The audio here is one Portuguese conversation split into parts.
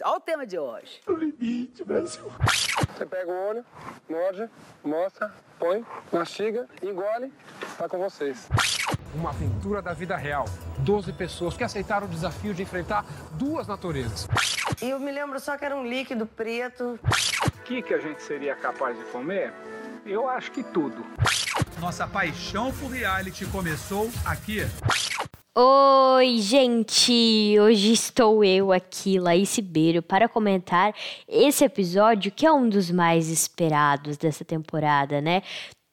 Olha o tema de hoje. O limite, Brasil. Você pega o olho, morde, mostra, põe, mastiga, engole, tá com vocês. Uma aventura da vida real. Doze pessoas que aceitaram o desafio de enfrentar duas naturezas. E eu me lembro só que era um líquido preto. O que, que a gente seria capaz de comer? Eu acho que tudo. Nossa paixão por reality começou aqui. Oi, gente! Hoje estou eu aqui, Laís Ribeiro, para comentar esse episódio que é um dos mais esperados dessa temporada, né?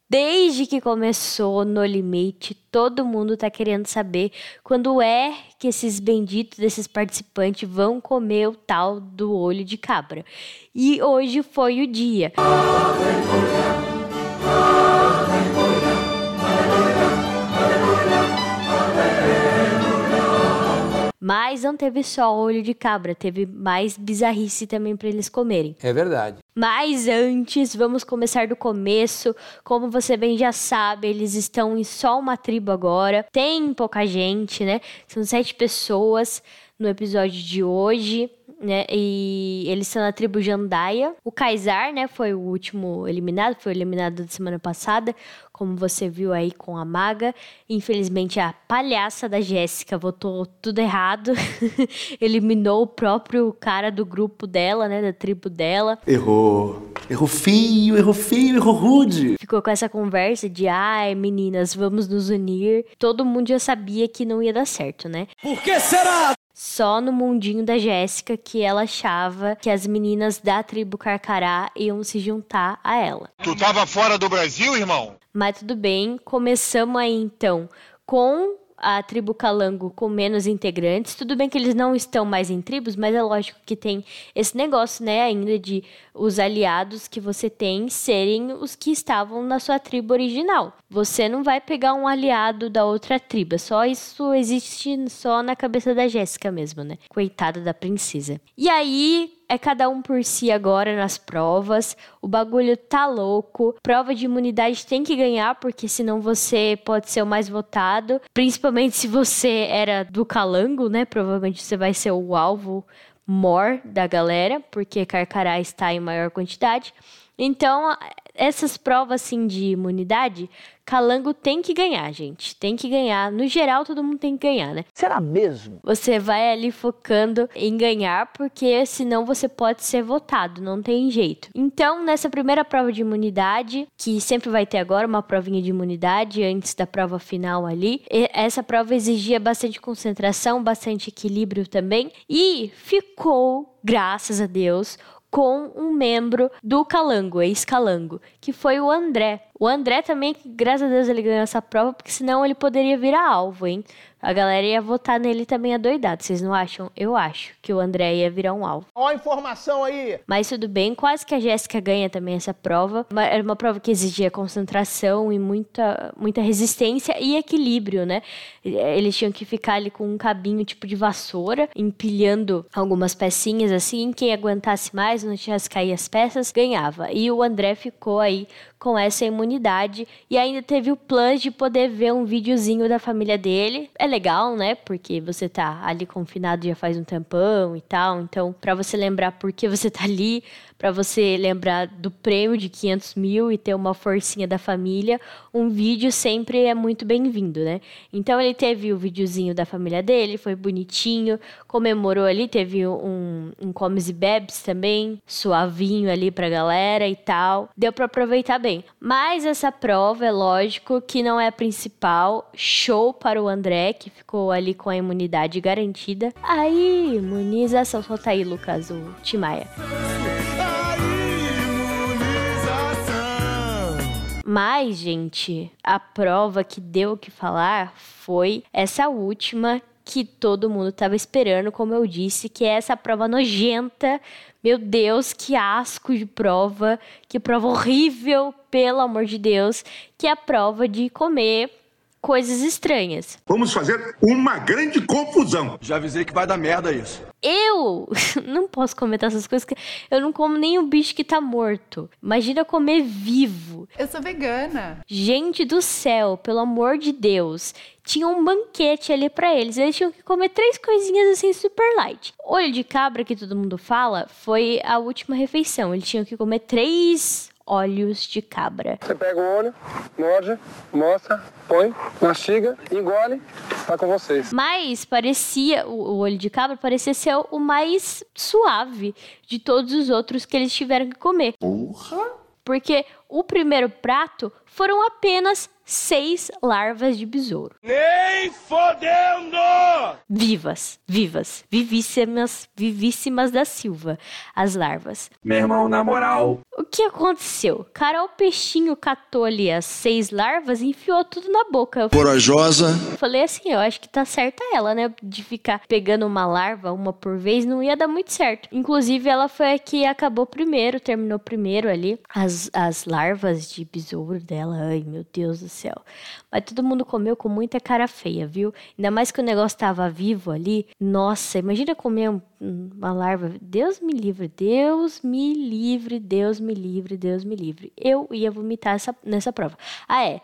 Desde que começou No Limite, todo mundo tá querendo saber quando é que esses benditos desses participantes vão comer o tal do olho de cabra. E hoje foi o dia. Mas não teve só olho de cabra, teve mais bizarrice também para eles comerem. É verdade. Mas antes, vamos começar do começo. Como você bem já sabe, eles estão em só uma tribo agora. Tem pouca gente, né? São sete pessoas no episódio de hoje, né? E eles são na tribo Jandaia. O Kaysar, né, foi o último eliminado, foi eliminado da semana passada, como você viu aí com a maga. Infelizmente a palhaça da Jéssica votou tudo errado. Eliminou o próprio cara do grupo dela, né, da tribo dela. Errou. Errou feio, errou feio, errou rude. Ficou com essa conversa de, ai, meninas, vamos nos unir. Todo mundo já sabia que não ia dar certo, né? Por que será? Só no mundinho da Jéssica que ela achava que as meninas da tribo Carcará iam se juntar a ela. Tu tava fora do Brasil, irmão? Mas tudo bem, começamos aí então com a tribo Calango com menos integrantes. Tudo bem que eles não estão mais em tribos, mas é lógico que tem esse negócio, né, ainda de os aliados que você tem serem os que estavam na sua tribo original. Você não vai pegar um aliado da outra tribo, só isso existe só na cabeça da Jéssica mesmo, né? Coitada da princesa. E aí, é cada um por si agora nas provas. O bagulho tá louco. Prova de imunidade tem que ganhar, porque senão você pode ser o mais votado. Principalmente se você era do calango, né? Provavelmente você vai ser o alvo mor da galera, porque Carcará está em maior quantidade. Então, essas provas assim de imunidade, Calango tem que ganhar, gente. Tem que ganhar. No geral, todo mundo tem que ganhar, né? Será mesmo? Você vai ali focando em ganhar, porque senão você pode ser votado, não tem jeito. Então, nessa primeira prova de imunidade, que sempre vai ter agora uma provinha de imunidade antes da prova final ali, essa prova exigia bastante concentração, bastante equilíbrio também, e ficou, graças a Deus, com um membro do Calango, ex-Calango, que foi o André. O André também, graças a Deus, ele ganhou essa prova, porque senão ele poderia virar alvo, hein? A galera ia votar nele também adoidado, vocês não acham? Eu acho que o André ia virar um alvo. Ó a informação aí! Mas tudo bem, quase que a Jéssica ganha também essa prova. Era uma prova que exigia concentração e muita, muita resistência e equilíbrio, né? Eles tinham que ficar ali com um cabinho tipo de vassoura, empilhando algumas pecinhas assim. Quem aguentasse mais, não tivesse cair as peças, ganhava. E o André ficou aí com essa imunidade e ainda teve o plano de poder ver um videozinho da família dele. É legal, né? Porque você tá ali confinado já faz um tempão e tal. Então, para você lembrar por que você tá ali, para você lembrar do prêmio de 500 mil e ter uma forcinha da família, um vídeo sempre é muito bem-vindo, né? Então ele teve o videozinho da família dele, foi bonitinho, comemorou ali, teve um, um comes e bebes também, suavinho ali pra galera e tal. Deu para aproveitar bem. Mas essa prova, é lógico que não é a principal. Show para o André, que ficou ali com a imunidade garantida. Aí, imunização. Solta aí, Lucas, o Timaya. Mas, gente, a prova que deu o que falar foi essa última que todo mundo estava esperando, como eu disse, que é essa prova nojenta. Meu Deus, que asco de prova, que prova horrível, pelo amor de Deus, que é a prova de comer coisas estranhas. Vamos fazer uma grande confusão. Já avisei que vai dar merda isso. Eu não posso comentar essas coisas, que eu não como nem o bicho que tá morto. Imagina comer vivo. Eu sou vegana. Gente do céu, pelo amor de Deus. Tinha um banquete ali para eles. Eles tinham que comer três coisinhas assim super light. Olho de cabra, que todo mundo fala, foi a última refeição. Eles tinham que comer três olhos de cabra. Você pega o olho, morde, mostra, põe, mastiga, engole, tá com vocês. Mas parecia, o, o olho de cabra parecia ser o mais suave de todos os outros que eles tiveram que comer. Porra. Porque o primeiro prato foram apenas seis larvas de besouro. Nem fodendo! Vivas, vivas, vivíssimas, vivíssimas da Silva, as larvas. Meu irmão, na moral. O que aconteceu? Carol Peixinho catou ali as seis larvas e enfiou tudo na boca. Corajosa. falei assim, eu acho que tá certa ela, né? De ficar pegando uma larva, uma por vez, não ia dar muito certo. Inclusive, ela foi a que acabou primeiro, terminou primeiro ali. As, as larvas de besouro dela, ai meu Deus do céu. Mas todo mundo comeu com muita cara feia, viu? Ainda mais que o negócio tava vivo ali. Nossa, imagina comer um- uma larva. Deus me livre, Deus me livre, Deus me livre, Deus me livre. Eu ia vomitar essa, nessa prova. Ah, é.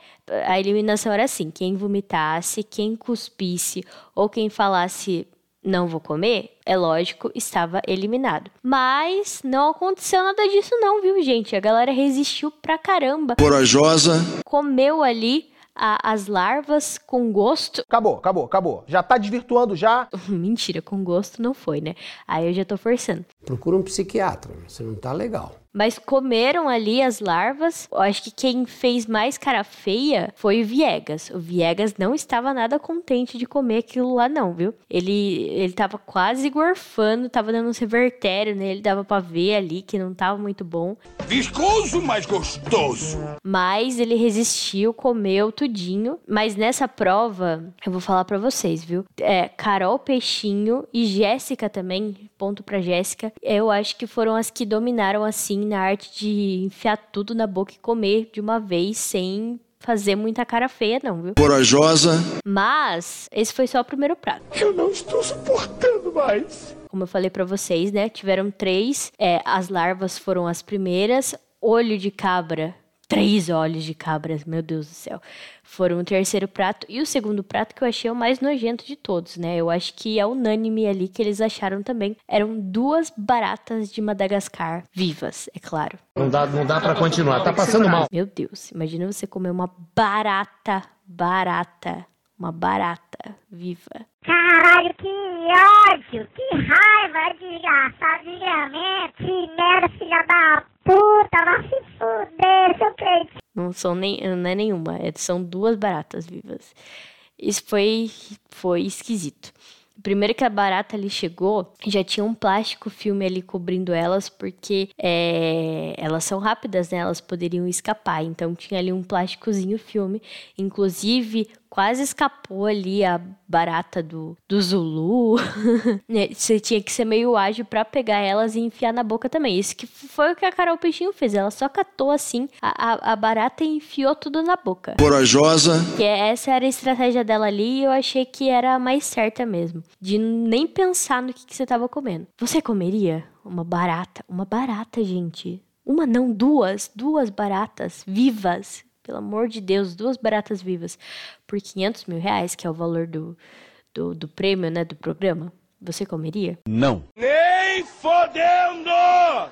A eliminação era assim: quem vomitasse, quem cuspisse ou quem falasse não vou comer, é lógico, estava eliminado. Mas não aconteceu nada disso, não, viu, gente? A galera resistiu pra caramba. Corajosa. Comeu ali a- as larvas com gosto. Acabou, acabou, acabou. Já tá desvirtuando já. Mentira, com gosto não foi, né? Aí eu já tô forçando. Procura um psiquiatra, você não tá legal. Mas comeram ali as larvas. Eu acho que quem fez mais cara feia foi o Viegas. O Viegas não estava nada contente de comer aquilo lá, não, viu? Ele, ele tava quase gorfando, tava dando um revertério nele, dava pra ver ali que não tava muito bom. Viscoso, mas gostoso. Mas ele resistiu, comeu tudinho. Mas nessa prova, eu vou falar pra vocês, viu? É, Carol Peixinho e Jéssica também, ponto pra Jéssica. Eu acho que foram as que dominaram, assim, na arte de enfiar tudo na boca e comer de uma vez, sem fazer muita cara feia, não, viu? Corajosa. Mas esse foi só o primeiro prato. Eu não estou suportando mais. Como eu falei pra vocês, né? Tiveram três. É, as larvas foram as primeiras. Olho de cabra. Três olhos de cabra, meu Deus do céu. Foram o terceiro prato. E o segundo prato que eu achei o mais nojento de todos, né? Eu acho que é unânime ali que eles acharam também. Eram duas baratas de Madagascar vivas, é claro. Não dá, não dá para continuar, tá passando mal. Meu Deus, imagina você comer uma barata, barata, uma barata viva. Caralho, que ódio, que raiva, desgraçado, desgramento, que merda, filha da puta, vai se fuder, seu peito. Não são nem, não é nenhuma, é- são duas baratas vivas. Isso foi, foi esquisito. Primeiro que a barata ali chegou, já tinha um plástico filme ali cobrindo elas, porque é, elas são rápidas, né? Elas poderiam escapar. Então tinha ali um plásticozinho filme. Inclusive, quase escapou ali a barata do, do Zulu. Né, Você tinha que ser meio ágil pra pegar elas e enfiar na boca também. Isso que foi o que a Carol Peixinho fez. Ela só catou assim a, a, a barata e enfiou tudo na boca. Corajosa. Que essa era a estratégia dela ali e eu achei que era a mais certa mesmo. De nem pensar no que, que você tava comendo. Você comeria uma barata? Uma barata, gente. Uma não, duas. Duas baratas vivas. Pelo amor de Deus, duas baratas vivas. Por 500 mil reais, que é o valor do, do, do prêmio, né, do programa. Você comeria? Não. Nem fodendo!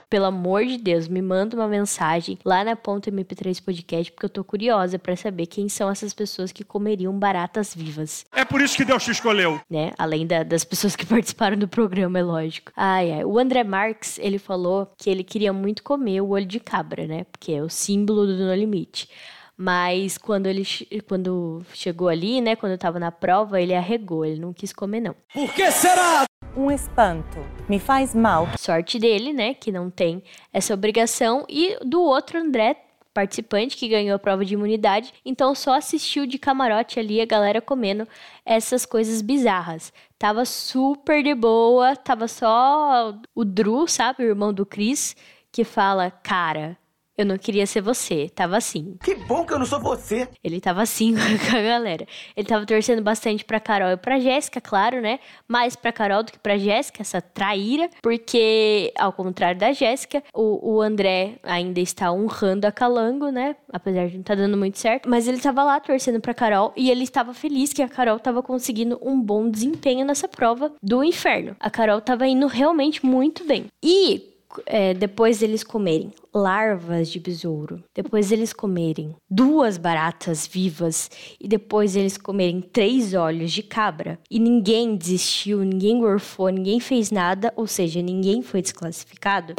Pelo amor de Deus, me manda uma mensagem lá na ponta MP3 Podcast, porque eu tô curiosa pra saber quem são essas pessoas que comeriam baratas vivas. É por isso que Deus te escolheu. né? Além da- das pessoas que participaram do programa, é lógico. Ai, ai. O André Marques, ele falou que ele queria muito comer o olho de cabra, né? Porque é o símbolo do No Limite. Mas quando ele quando chegou ali, né? Quando eu tava na prova, ele arregou, ele não quis comer, não. Por que será? Um espanto. Me faz mal. Sorte dele, né? Que não tem essa obrigação. E do outro André, participante que ganhou a prova de imunidade, então só assistiu de camarote ali a galera comendo essas coisas bizarras. Tava super de boa, tava só o Drew, sabe, o irmão do Chris, que fala: Cara, Eu não queria ser você. Tava assim. Que bom que eu não sou você. Ele tava assim com a galera. Ele tava torcendo bastante pra Carol e pra Jéssica, claro, né? Mais pra Carol do que pra Jéssica, essa traíra. Porque, ao contrário da Jéssica, o, o André ainda está honrando a Calango, né? Apesar de não estar tá dando muito certo. Mas ele tava lá torcendo pra Carol e ele estava feliz que a Carol tava conseguindo um bom desempenho nessa prova do inferno. A Carol tava indo realmente muito bem. E é, depois eles comerem larvas de besouro, depois eles comerem duas baratas vivas. E depois eles comerem três olhos de cabra. E ninguém desistiu, ninguém gorfou, ninguém fez nada, ou seja, ninguém foi desclassificado.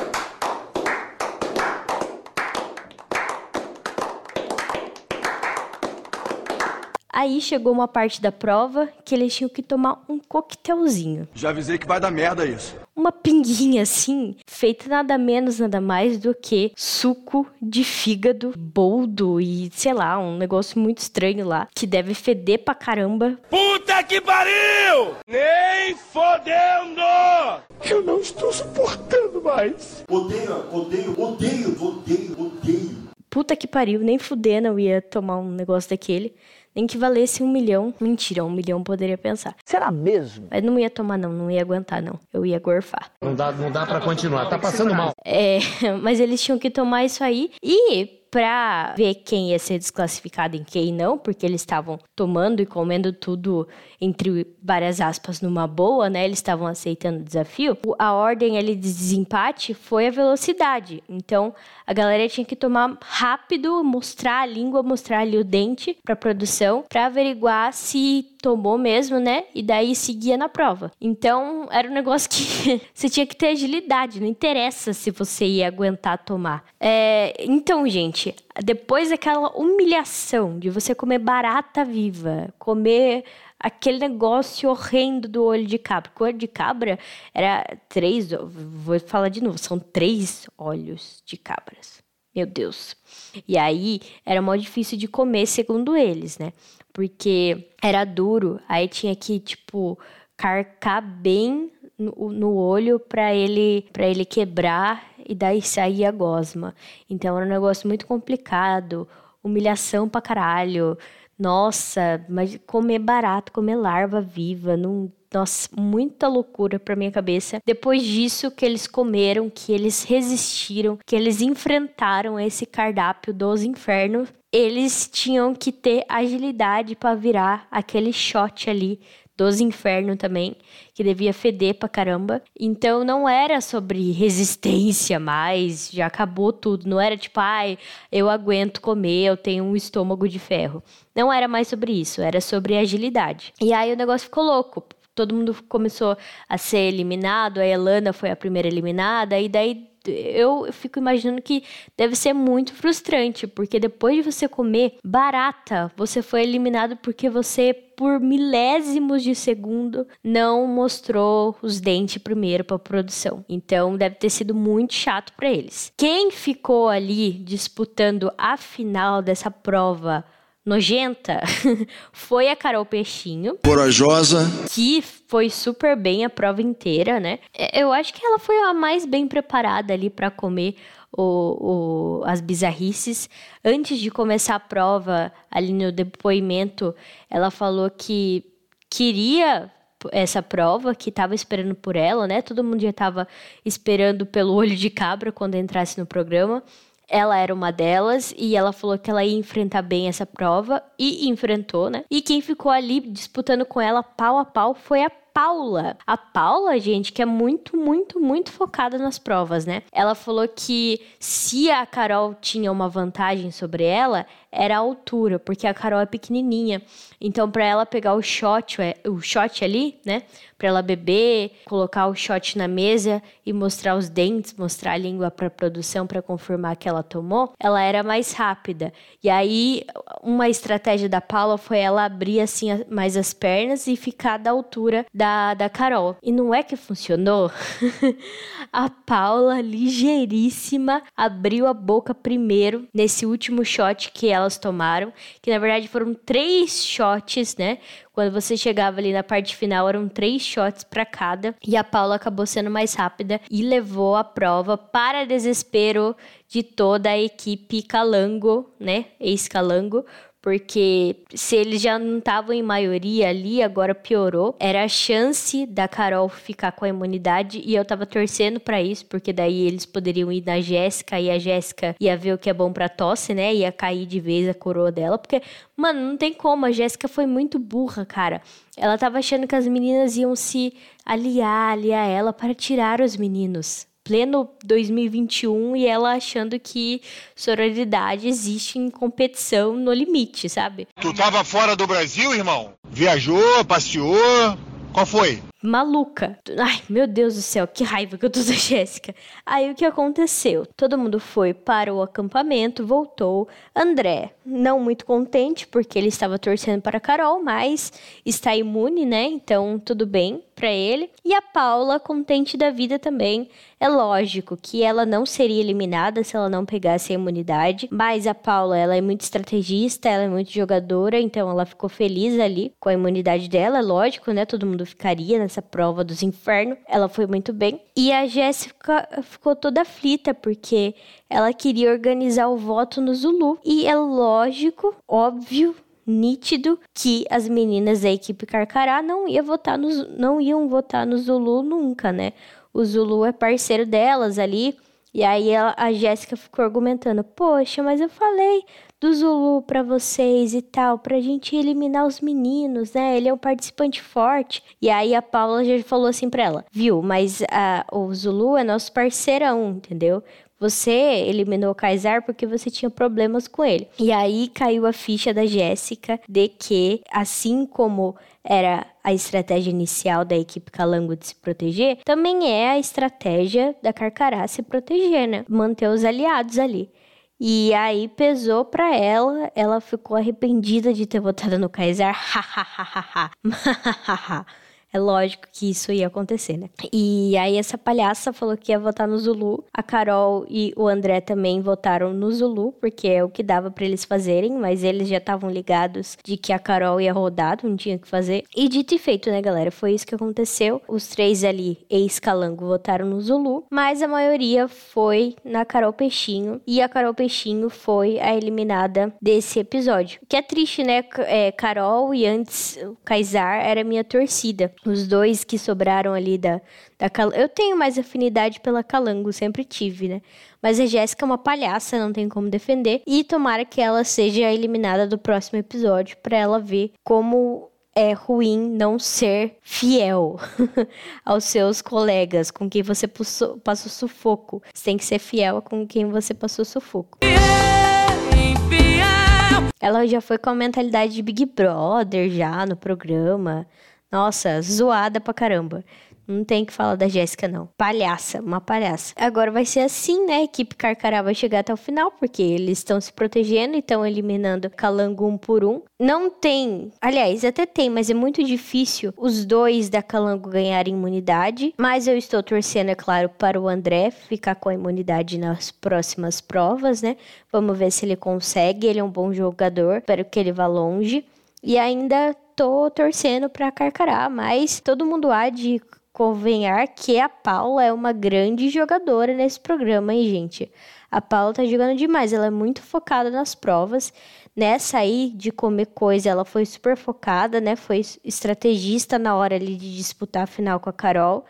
Aí chegou uma parte da prova que eles tinham que tomar um coquetelzinho. Já avisei que vai dar merda isso. Uma pinguinha assim, feita nada menos, nada mais do que suco de fígado, boldo e sei lá, um negócio muito estranho lá, que deve feder pra caramba. Puta que pariu! Nem fodendo! Eu não estou suportando mais. Odeio, odeio, odeio, odeio, odeio. Puta que pariu, nem fudendo eu ia tomar um negócio daquele nem que valesse um milhão. Mentira, um milhão poderia pensar. Será mesmo? Mas não ia tomar, não, não ia aguentar, não. Eu ia gorfar. Não dá, não dá pra continuar, tá passando mal. É, mas eles tinham que tomar isso aí. E para ver quem ia ser desclassificado e quem não, porque eles estavam tomando e comendo tudo entre várias aspas numa boa, né? Eles estavam aceitando o desafio. A ordem ali de desempate foi a velocidade. Então, a galera tinha que tomar rápido, mostrar a língua, mostrar ali o dente para produção, para averiguar se tomou mesmo, né? E daí seguia na prova. Então, era um negócio que você tinha que ter agilidade, não interessa se você ia aguentar tomar. É, então, gente, depois daquela humilhação de você comer barata viva, comer aquele negócio horrendo do olho de cabra. o olho de cabra era três, vou falar de novo, são três olhos de cabras. Meu Deus. E aí era mó difícil de comer, segundo eles, né? Porque era duro, aí tinha que, tipo, carcar bem no, no olho para ele para ele quebrar e daí sair a gosma. Então era um negócio muito complicado, humilhação pra caralho. Nossa, mas comer barato, comer larva viva, não nossa, muita loucura pra minha cabeça. Depois disso que eles comeram, que eles resistiram, que eles enfrentaram esse cardápio dos infernos, eles tinham que ter agilidade para virar aquele shot ali dos infernos também, que devia feder pra caramba. Então não era sobre resistência mais, já acabou tudo. Não era tipo, ai, eu aguento comer, eu tenho um estômago de ferro. Não era mais sobre isso, era sobre agilidade. E aí o negócio ficou louco. Todo mundo começou a ser eliminado, a Elana foi a primeira eliminada, e daí eu fico imaginando que deve ser muito frustrante, porque depois de você comer barata, você foi eliminado porque você, por milésimos de segundo, não mostrou os dentes primeiro para produção. Então deve ter sido muito chato para eles. Quem ficou ali disputando a final dessa prova nojenta foi a Carol Peixinho. Corajosa. Que foi super bem a prova inteira, né? É, eu acho que ela foi a mais bem preparada ali para comer o, o, as bizarrices. Antes de começar a prova, ali no depoimento, ela falou que queria essa prova, que estava esperando por ela, né? Todo mundo já estava esperando pelo olho de cabra quando entrasse no programa. Ela era uma delas e ela falou que ela ia enfrentar bem essa prova e enfrentou, né? E quem ficou ali disputando com ela pau a pau foi a Paula. A Paula, gente, que é muito, muito, muito focada nas provas, né? Ela falou que se a Carol tinha uma vantagem sobre ela, era a altura, porque a Carol é pequenininha. Então, para ela pegar o shot, é, o shot ali, né? Para ela beber, colocar o shot na mesa e mostrar os dentes, mostrar a língua para produção para confirmar que ela tomou, ela era mais rápida. E aí, uma estratégia da Paula foi ela abrir assim mais as pernas e ficar da altura da, da Carol. E não é que funcionou? a Paula, ligeiríssima, abriu a boca primeiro nesse último shot que ela elas tomaram, que na verdade foram três shots, né? Quando você chegava ali na parte final, eram três shots para cada. E a Paula acabou sendo mais rápida e levou a prova para desespero de toda a equipe Calango, né? Ex-Calango, porque se eles já não estavam em maioria ali, agora piorou. Era a chance da Carol ficar com a imunidade e eu tava torcendo para isso, porque daí eles poderiam ir na Jéssica e a Jéssica ia ver o que é bom para tosse, né? Ia cair de vez a coroa dela, porque mano, não tem como, a Jéssica foi muito burra, cara. Ela tava achando que as meninas iam se aliar, aliar ela para tirar os meninos pleno 2021 e ela achando que sororidade existe em competição no limite, sabe? Tu tava fora do Brasil, irmão? Viajou, passeou? Qual foi? Maluca. Ai, meu Deus do céu, que raiva que eu tô da Jéssica. Aí o que aconteceu? Todo mundo foi para o acampamento, voltou. André, não muito contente, porque ele estava torcendo para a Carol, mas está imune, né? Então tudo bem para ele. E a Paula, contente da vida também. É lógico que ela não seria eliminada se ela não pegasse a imunidade, mas a Paula, ela é muito estrategista, ela é muito jogadora, então ela ficou feliz ali com a imunidade dela, é lógico, né? Todo mundo ficaria nessa prova dos infernos. Ela foi muito bem. E a Jéssica ficou toda aflita porque ela queria organizar o voto no Zulu. E é lógico, óbvio, nítido que as meninas da equipe Carcará não, ia votar no, não iam votar no Zulu nunca, né? O Zulu é parceiro delas ali. E aí a Jéssica ficou argumentando: Poxa, mas eu falei do Zulu para vocês e tal, pra gente eliminar os meninos, né? Ele é um participante forte. E aí a Paula já falou assim pra ela: Viu, mas a, o Zulu é nosso parceirão, entendeu? Você eliminou o Kaysar porque você tinha problemas com ele. E aí caiu a ficha da Jéssica de que, assim como era a estratégia inicial da equipe Calango de se proteger, também é a estratégia da Carcará se proteger, né? Manter os aliados ali. E aí pesou pra ela, ela ficou arrependida de ter votado no Kaysar. É lógico que isso ia acontecer, né? E aí essa palhaça falou que ia votar no Zulu. A Carol e o André também votaram no Zulu, porque é o que dava para eles fazerem, mas eles já estavam ligados de que a Carol ia rodar, não tinha que fazer. E dito e feito, né, galera? Foi isso que aconteceu. Os três ali, ex-calango, votaram no Zulu, mas a maioria foi na Carol Peixinho. E a Carol Peixinho foi a eliminada desse episódio. Que é triste, né? É, Carol e antes o Kaysar era minha torcida. Os dois que sobraram ali da, da Calango. Eu tenho mais afinidade pela Calango, sempre tive, né? Mas a Jéssica é uma palhaça, não tem como defender. E tomara que ela seja eliminada do próximo episódio para ela ver como é ruim não ser fiel aos seus colegas, com quem você passou, passou sufoco. Você tem que ser fiel com quem você passou sufoco. Ela já foi com a mentalidade de Big Brother já no programa. Nossa, zoada pra caramba. Não tem que falar da Jéssica, não. Palhaça, uma palhaça. Agora vai ser assim, né? A equipe Carcará vai chegar até o final, porque eles estão se protegendo e estão eliminando Calango um por um. Não tem. Aliás, até tem, mas é muito difícil os dois da Calango ganharem imunidade. Mas eu estou torcendo, é claro, para o André ficar com a imunidade nas próximas provas, né? Vamos ver se ele consegue. Ele é um bom jogador. Espero que ele vá longe. E ainda tô torcendo para Carcará, mas todo mundo há de convenhar que a Paula é uma grande jogadora nesse programa, hein, gente? A Paula tá jogando demais, ela é muito focada nas provas. Nessa aí de comer coisa, ela foi super focada, né? Foi estrategista na hora ali de disputar a final com a Carol.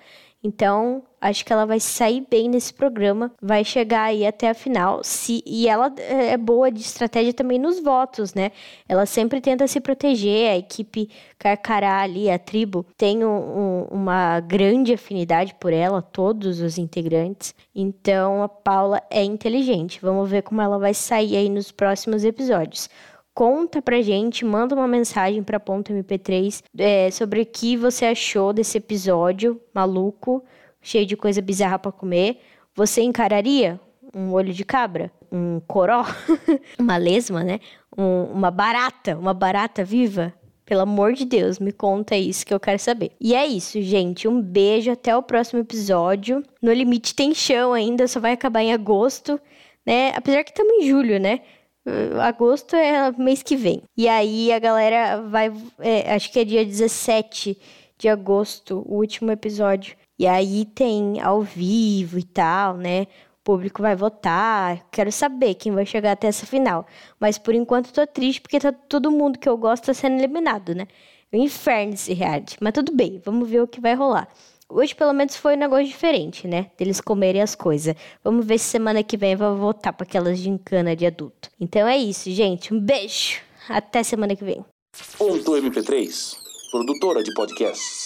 Então, acho que ela vai sair bem nesse programa, vai chegar aí até a final. Se, e ela é, é boa de estratégia também nos votos, né? Ela sempre tenta se proteger, a equipe Carcará ali, a tribo, tem um, um, uma grande afinidade por ela, todos os integrantes. Então, a Paula é inteligente. Vamos ver como ela vai sair aí nos próximos episódios. Conta pra gente, manda uma mensagem pra Ponto MP3 é, sobre o que você achou desse episódio maluco, cheio de coisa bizarra para comer. Você encararia um olho de cabra? Um coró? uma lesma, né? Um, uma barata, uma barata viva? Pelo amor de Deus, me conta isso que eu quero saber. E é isso, gente. Um beijo, até o próximo episódio. No Limite tem chão ainda, só vai acabar em agosto, né? Apesar que estamos em julho, né? Uh, agosto é mês que vem. E aí a galera vai. É, acho que é dia 17 de agosto, o último episódio. E aí tem ao vivo e tal, né? O público vai votar. Quero saber quem vai chegar até essa final. Mas por enquanto tô triste porque tá todo mundo que eu gosto tá sendo eliminado, né? É um inferno esse reality. Mas tudo bem, vamos ver o que vai rolar. Hoje, pelo menos, foi um negócio diferente, né? Deles comerem as coisas. Vamos ver se semana que vem vai voltar para aquelas gincana de adulto. Então é isso, gente. Um beijo. Até semana que vem. Ponto MP3, produtora de podcasts.